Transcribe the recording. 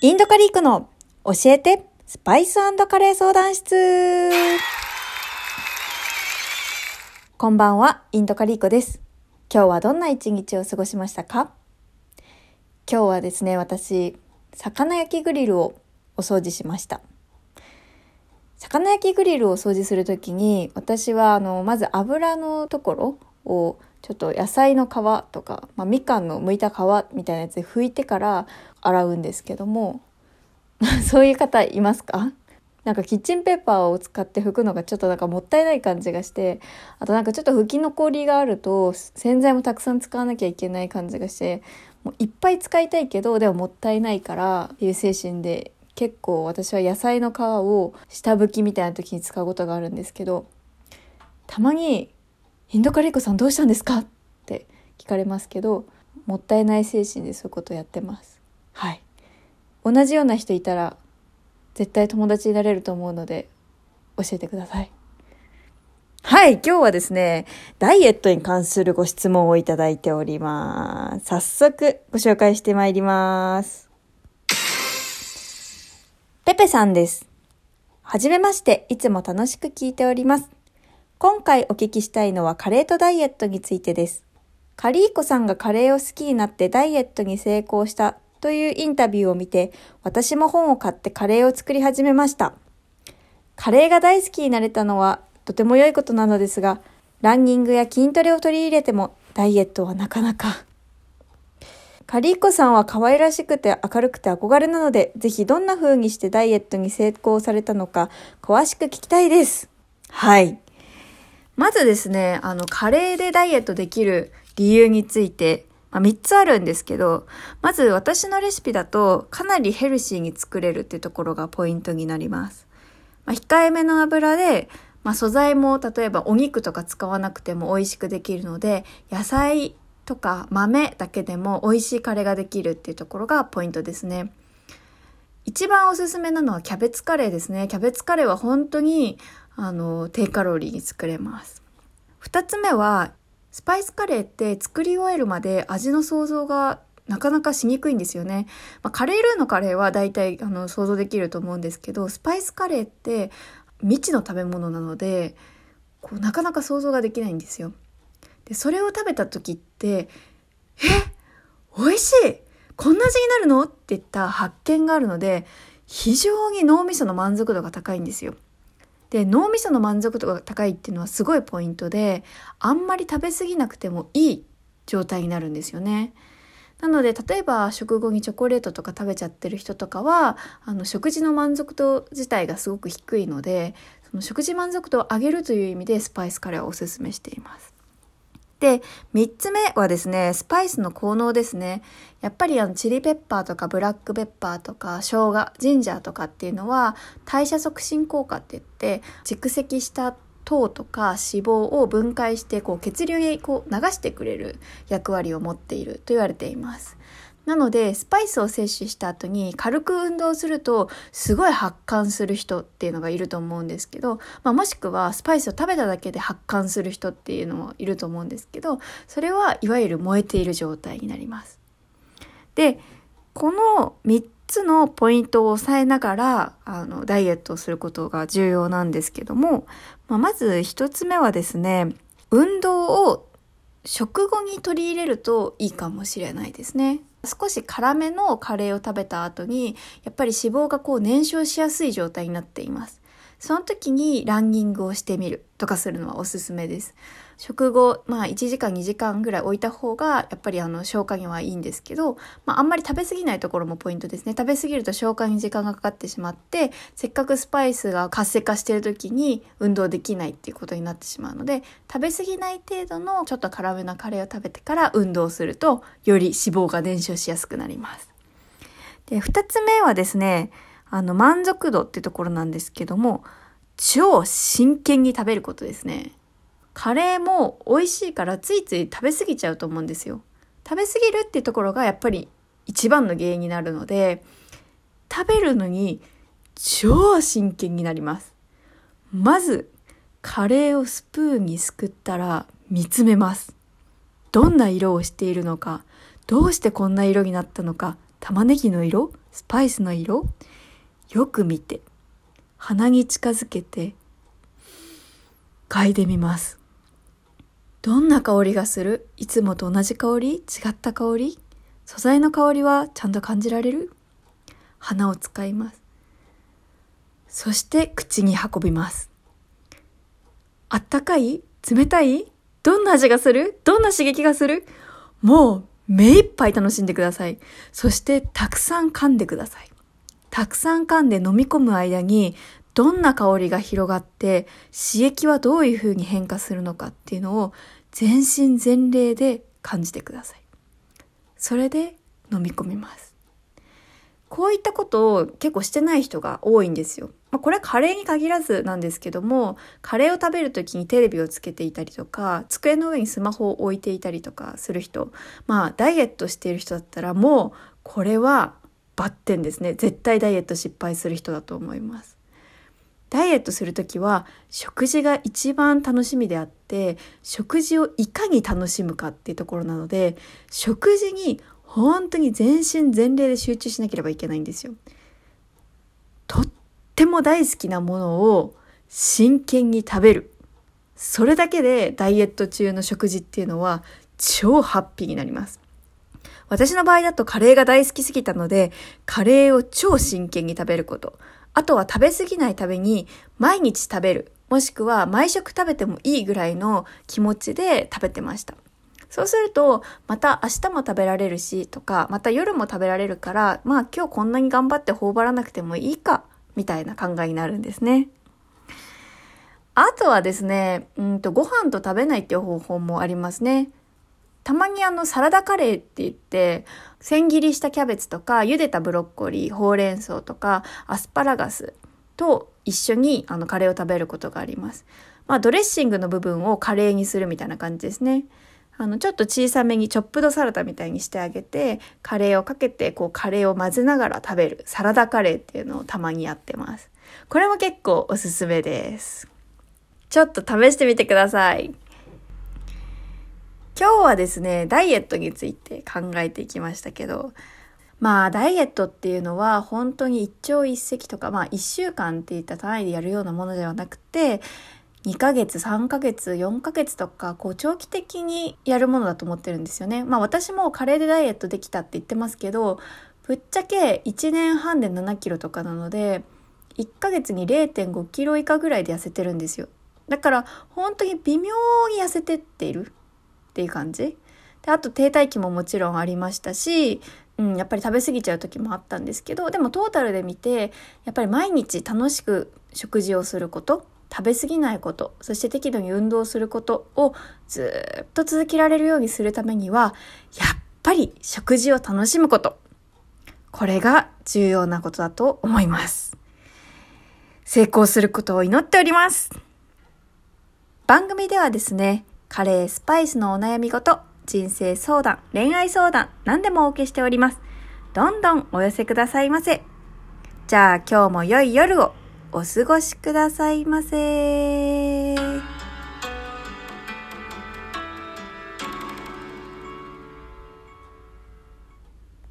インドカリークの教えてスパイスカレー相談室こんばんは、インドカリーコです。今日はどんな一日を過ごしましたか？今日はですね、私、魚焼きグリルをお掃除しました。魚焼きグリルを掃除するときに、私はあの、まず油のところをちょっと野菜の皮とか、まあ、みかんの剥いた皮みたいなやつで拭いてから洗うんですけども そういう方いますか？なんかキッチンペーパーを使って拭くのがちょっとなんかもったいない感じがしてあとなんかちょっと拭き残りがあると洗剤もたくさん使わなきゃいけない感じがしてもういっぱい使いたいけどでももったいないからっていう精神で結構私は野菜の皮を下拭きみたいな時に使うことがあるんですけどたまにインドカレーコさんどうしたんですか？って聞かれますけど、もったいない精神でそういうことをやってます。はい。同じような人いたら、絶対友達になれると思うので、教えてください。はい、今日はですね、ダイエットに関するご質問をいただいております。早速ご紹介してまいります。ペペさんです。はじめまして、いつも楽しく聞いております。今回お聞きしたいのはカレーとダイエットについてです。カリーコさんがカレーを好きになってダイエットに成功したというインタビューを見て、私も本を買ってカレーを作り始めました。カレーが大好きになれたのはとても良いことなのですが、ランニングや筋トレを取り入れてもダイエットはなかなか。カリーコさんは可愛らしくて明るくて憧れなので、ぜひどんな風にしてダイエットに成功されたのか、詳しく聞きたいです。はい。まずですね、あの、カレーでダイエットできる理由について、まあ、3つあるんですけど、まず私のレシピだとかなりヘルシーに作れるっていうところがポイントになります。まあ、控えめの油で、まあ、素材も例えばお肉とか使わなくても美味しくできるので、野菜とか豆だけでも美味しいカレーができるっていうところがポイントですね。一番おすすめなのはキャベツカレーですね。キャベツカレーは本当にあの低カロリーに作れます。二つ目はスパイスカレーって作り終えるまで味の想像がなかなかしにくいんですよね。まあ、カレールーのカレーは大体あの想像できると思うんですけど、スパイスカレーって未知の食べ物なので、こうなかなか想像ができないんですよ。で、それを食べた時って、え美味しいこんな味になるの?っていった発見があるので、非常に脳みその満足度が高いんですよ。で脳みその満足度が高いっていうのはすごいポイントであんまり食べ過ぎなくてもいい状態になるんですよね。なので例えば食後にチョコレートとか食べちゃってる人とかはあの食事の満足度自体がすごく低いのでその食事満足度を上げるという意味でスパイスカレーをおすすめしています。で、3つ目はですね、スパイスの効能ですね。やっぱりあのチリペッパーとかブラックペッパーとか生姜、ジンジャーとかっていうのは代謝促進効果って言って蓄積した糖とか脂肪を分解してこう血流へこう流してくれる役割を持っていると言われています。なのでスパイスを摂取した後に軽く運動するとすごい発汗する人っていうのがいると思うんですけど、まあ、もしくはスパイスを食べただけで発汗する人っていうのもいると思うんですけどそれはいわゆる燃えている状態になります。でこの3つのポイントを押さえながらあのダイエットをすることが重要なんですけども、まあ、まず1つ目はですね運動を食後に取り入れるといいかもしれないですね。少し辛めのカレーを食べた後にやっぱり脂肪がこう燃焼しやすい状態になっています。その時にランニングをしてみるとかするのはおすすめです。食後、まあ1時間2時間ぐらい置いた方がやっぱりあの消化にはいいんですけど、まああんまり食べ過ぎないところもポイントですね。食べ過ぎると消化に時間がかかってしまって、せっかくスパイスが活性化してる時に運動できないっていうことになってしまうので、食べ過ぎない程度のちょっと辛めなカレーを食べてから運動すると、より脂肪が燃焼しやすくなります。で、二つ目はですね、あの満足度っていうところなんですけども、超真剣に食べることですね。カレーも美味しいからついつい食べ過ぎちゃうと思うんですよ。食べ過ぎるっていうところがやっぱり一番の原因になるので、食べるのに超真剣になります。まず、カレーをスプーンにすくったら見つめます。どんな色をしているのか、どうしてこんな色になったのか、玉ねぎの色スパイスの色よく見て、鼻に近づけて、嗅いでみます。どんな香りがする？いつもと同じ香り？違った香り？素材の香りはちゃんと感じられる？鼻を使います。そして口に運びます。あったかい？冷たい？どんな味がする？どんな刺激がする？もう目いっぱい楽しんでください。そしてたくさん噛んでください。たくさん噛んで飲み込む間にどんな香りが広がって刺激はどういう風に変化するのかっていうのを全身全霊で感じてください。それで飲み込みます。こういったことを結構してない人が多いんですよ。まあ、これはカレーに限らずなんですけども、カレーを食べる時にテレビをつけていたりとか、机の上にスマホを置いていたりとかする人、まあダイエットしている人だったらもうこれはバッテンですね。絶対ダイエット失敗する人だと思います。ダイエットする時は食事が一番楽しみであって食事をいかに楽しむかっていうところなので食事に本当に全身全霊で集中しなければいけないんですよ。とっても大好きなものを真剣に食べる。それだけでダイエット中の食事っていうのは超ハッピーになります。私の場合だとカレーが大好きすぎたので、カレーを超真剣に食べること。あとは食べ過ぎないために毎日食べる。もしくは毎食食べてもいいぐらいの気持ちで食べてました。そうすると、また明日も食べられるし、とか、また夜も食べられるから、まあ今日こんなに頑張って頬張らなくてもいいか、みたいな考えになるんですね。あとはですね、うんと、ご飯と食べないっていう方法もありますね。たまにあの、サラダカレーって言って、千切りしたキャベツとか、茹でたブロッコリー、ほうれん草とか、アスパラガスと一緒にあの、カレーを食べることがあります。まあ、ドレッシングの部分をカレーにするみたいな感じですね。あの、ちょっと小さめにチョップドサラダみたいにしてあげて、カレーをかけて、こう、カレーを混ぜながら食べる、サラダカレーっていうのをたまにやってます。これも結構おすすめです。ちょっと試してみてください。今日はですね、ダイエットについて考えていきましたけど、まあ、ダイエットっていうのは本当に一朝一夕とか、まあ、一週間っていった単位でやるようなものではなくて、2ヶ月、3ヶ月、4ヶ月とか、こう長期的にやるものだと思ってるんですよね。まあ私もカレーでダイエットできたって言ってますけど、ぶっちゃけ1年半で7キロとかなので、1ヶ月に0.5キロ以下ぐらいで痩せてるんですよ。だから本当に微妙に痩せてっているっていう感じ。であと停滞期ももちろんありましたし、うん、やっぱり食べ過ぎちゃう時もあったんですけど、でもトータルで見て、やっぱり毎日楽しく食事をすること、食べ過ぎないこと、そして適度に運動することをずっと続けられるようにするためには、やっぱり食事を楽しむこと。これが重要なことだと思います。成功することを祈っております。番組ではですね、カレー、スパイスのお悩みごと、人生相談、恋愛相談、何でもお受けしております。どんどんお寄せくださいませ。じゃあ今日も良い夜をお過ごしくださいませ。